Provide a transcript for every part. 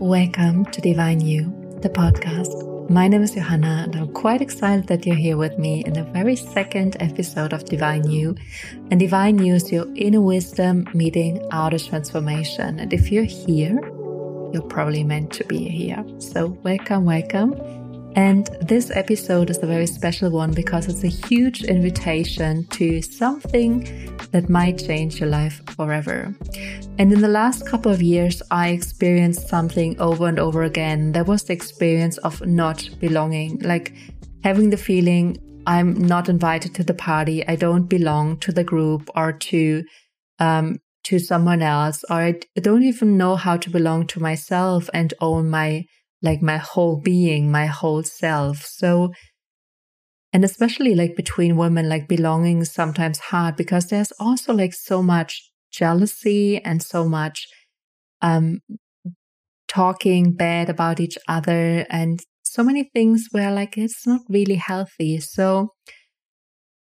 Welcome to Divine You, the podcast. My name is Johanna, and I'm quite excited that you're here with me in the very second episode of Divine You. And Divine You is your inner wisdom meeting outer transformation. And if you're here, you're probably meant to be here. So, welcome, welcome. And this episode is a very special one because it's a huge invitation to something that might change your life forever. And in the last couple of years, I experienced something over and over again. That was the experience of not belonging, like having the feeling I'm not invited to the party, I don't belong to the group or to um, to someone else, or I don't even know how to belong to myself and own my like my whole being, my whole self. So, and especially like between women, like belonging is sometimes hard because there's also like so much jealousy and so much um talking bad about each other and so many things where like it's not really healthy. So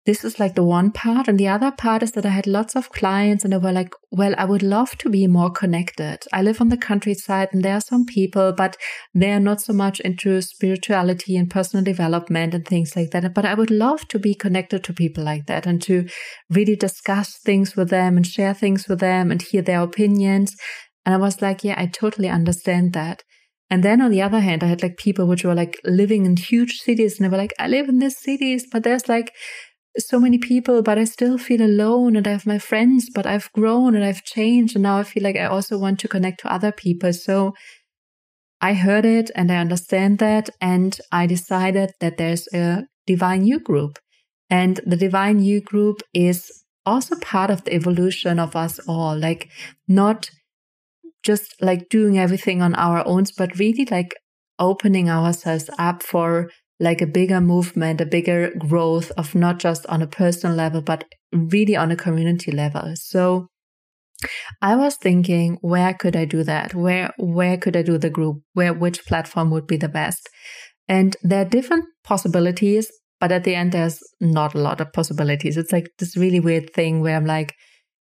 this is like the one part. And the other part is that I had lots of clients and they were like, well, I would love to be more connected. I live on the countryside and there are some people, but they are not so much into spirituality and personal development and things like that. But I would love to be connected to people like that and to really discuss things with them and share things with them and hear their opinions. And I was like, yeah, I totally understand that. And then on the other hand, I had like people which were like living in huge cities and they were like, I live in these cities, but there's like so many people, but I still feel alone and I have my friends, but I've grown and I've changed. And now I feel like I also want to connect to other people. So I heard it and I understand that. And I decided that there's a Divine You group. And the Divine You group is also part of the evolution of us all, like not just like doing everything on our own, but really like opening ourselves up for like a bigger movement, a bigger growth of not just on a personal level, but really on a community level. So I was thinking, where could I do that? Where, where could I do the group? Where, which platform would be the best? And there are different possibilities, but at the end, there's not a lot of possibilities. It's like this really weird thing where I'm like,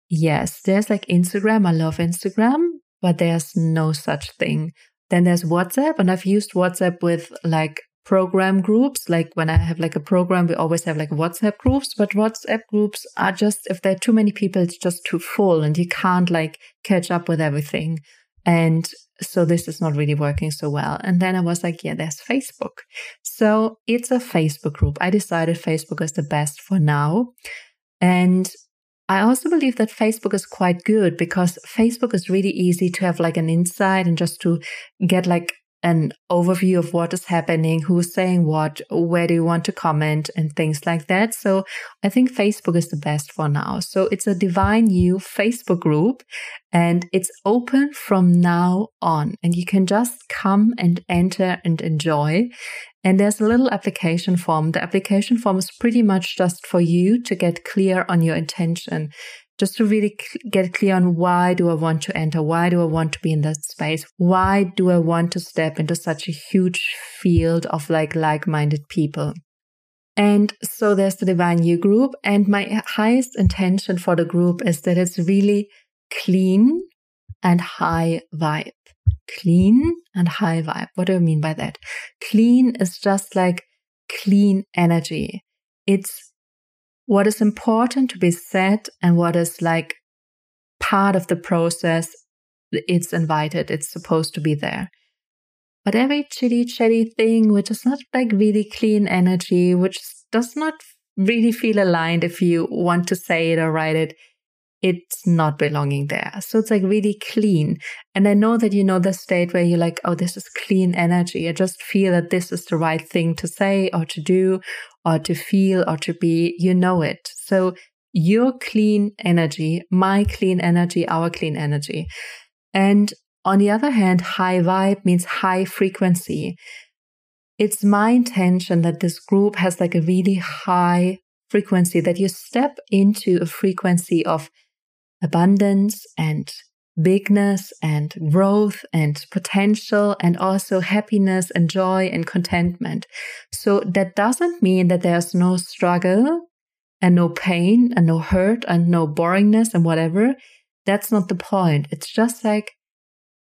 yes, there's like Instagram. I love Instagram, but there's no such thing. Then there's WhatsApp, and I've used WhatsApp with like program groups. Like when I have like a program, we always have like WhatsApp groups, but WhatsApp groups are just, if there are too many people, it's just too full and you can't like catch up with everything. And so this is not really working so well. And then I was like, yeah, there's Facebook. So it's a Facebook group. I decided Facebook is the best for now. And I also believe that Facebook is quite good because Facebook is really easy to have like an insight and just to get like an overview of what is happening, who's saying what, where do you want to comment, and things like that. So I think Facebook is the best for now. So it's a Divine You Facebook group and it's open from now on. And you can just come and enter and enjoy. And there's a little application form. The application form is pretty much just for you to get clear on your intention just to really get clear on why do I want to enter? Why do I want to be in that space? Why do I want to step into such a huge field of like like-minded people? And so there's the Divine You group. And my highest intention for the group is that it's really clean and high vibe. Clean and high vibe. What do I mean by that? Clean is just like clean energy. It's what is important to be said and what is like part of the process. It's invited. It's supposed to be there. But every chitty chatty thing, which is not like really clean energy, which does not really feel aligned if you want to say it or write it, it's not belonging there. So it's like really clean. And I know that you know the state where you're like, oh, this is clean energy. I just feel that this is the right thing to say or to do or to feel or to be, you know it. So your clean energy, my clean energy, our clean energy. And on the other hand, high vibe means high frequency. It's my intention that this group has like a really high frequency, that you step into a frequency of abundance and bigness and growth and potential and also happiness and joy and contentment. So that doesn't mean that there's no struggle and no pain and no hurt and no boringness and whatever. That's not the point. It's just like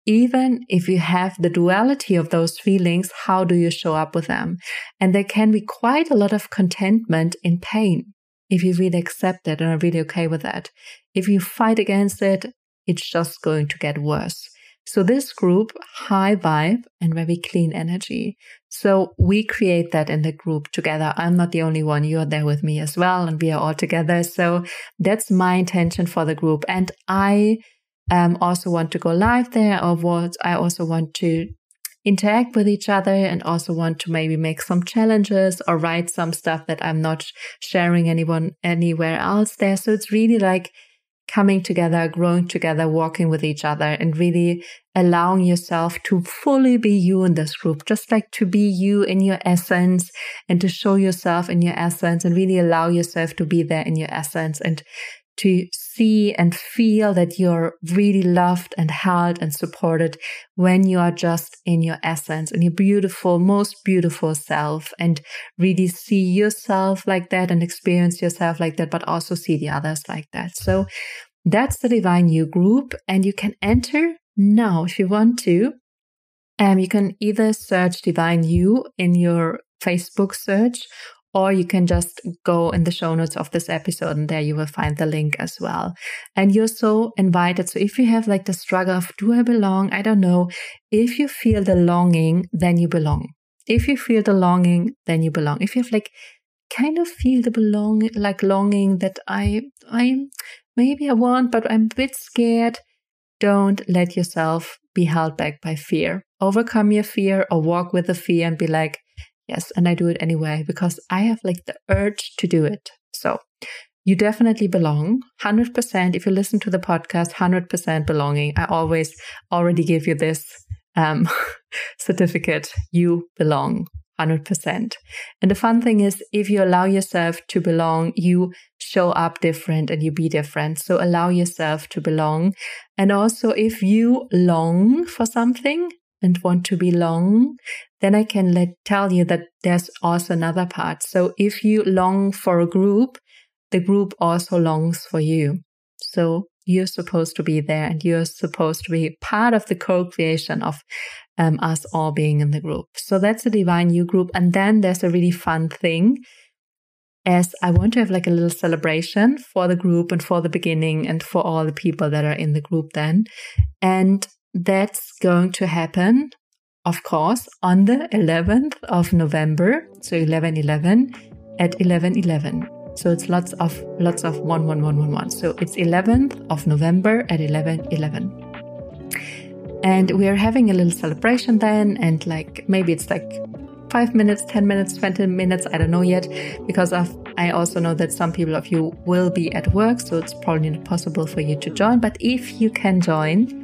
even if you have the duality of those feelings, how do you show up with them? And there can be quite a lot of contentment in pain if you really accept it and are really okay with that. If you fight against it, it's just going to get worse. So this group, high vibe and very clean energy. So we create that in the group together. I'm not the only one. You're there with me as well. And we are all together. So that's my intention for the group. And I um, also want to go live there or what I also want to interact with each other and also want to maybe make some challenges or write some stuff that I'm not sharing anyone anywhere else there. So it's really like coming together, growing together, walking with each other and really allowing yourself to fully be you in this group, just like to be you in your essence and to show yourself in your essence and really allow yourself to be there in your essence and to see and feel that you're really loved and held and supported when you are just in your essence and your beautiful, most beautiful self and really see yourself like that and experience yourself like that, but also see the others like that. So that's the Divine You group and you can enter now if you want to. Um, you can either search Divine You in your Facebook search or you can just go in the show notes of this episode and there you will find the link as well. And you're so invited. So if you have like the struggle of, do I belong? I don't know. If you feel the longing, then you belong. If you feel the longing, then you belong. If you have like kind of feel the belong, like longing that I, I, maybe I want, but I'm a bit scared. Don't let yourself be held back by fear. Overcome your fear or walk with the fear and be like, Yes, and I do it anyway because I have like the urge to do it. So you definitely belong 100%. If you listen to the podcast, 100% belonging. I always already give you this um, certificate. You belong 100%. And the fun thing is, if you allow yourself to belong, you show up different and you be different. So allow yourself to belong. And also, if you long for something, and want to belong, then I can let tell you that there's also another part. So if you long for a group, the group also longs for you. So you're supposed to be there and you're supposed to be part of the co-creation of um, us all being in the group. So that's a divine you group. And then there's a really fun thing as I want to have like a little celebration for the group and for the beginning and for all the people that are in the group then. And that's going to happen, of course, on the 11th of November, so 11 11 at 11 11. So it's lots of lots of 1 1 1 1 1. So it's 11th of November at 11 11. And we're having a little celebration then, and like maybe it's like five minutes, 10 minutes, 20 minutes, I don't know yet, because of, I also know that some people of you will be at work, so it's probably not possible for you to join. But if you can join,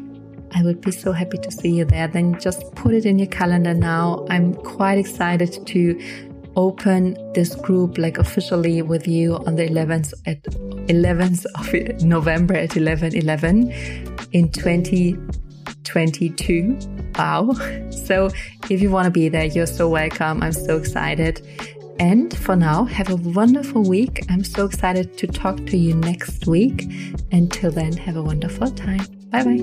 I would be so happy to see you there. Then just put it in your calendar now. I'm quite excited to open this group like officially with you on the 11th at 11th of November at 11 11 in 2022. Wow. So if you want to be there, you're so welcome. I'm so excited. And for now, have a wonderful week. I'm so excited to talk to you next week. Until then, have a wonderful time. Bye bye.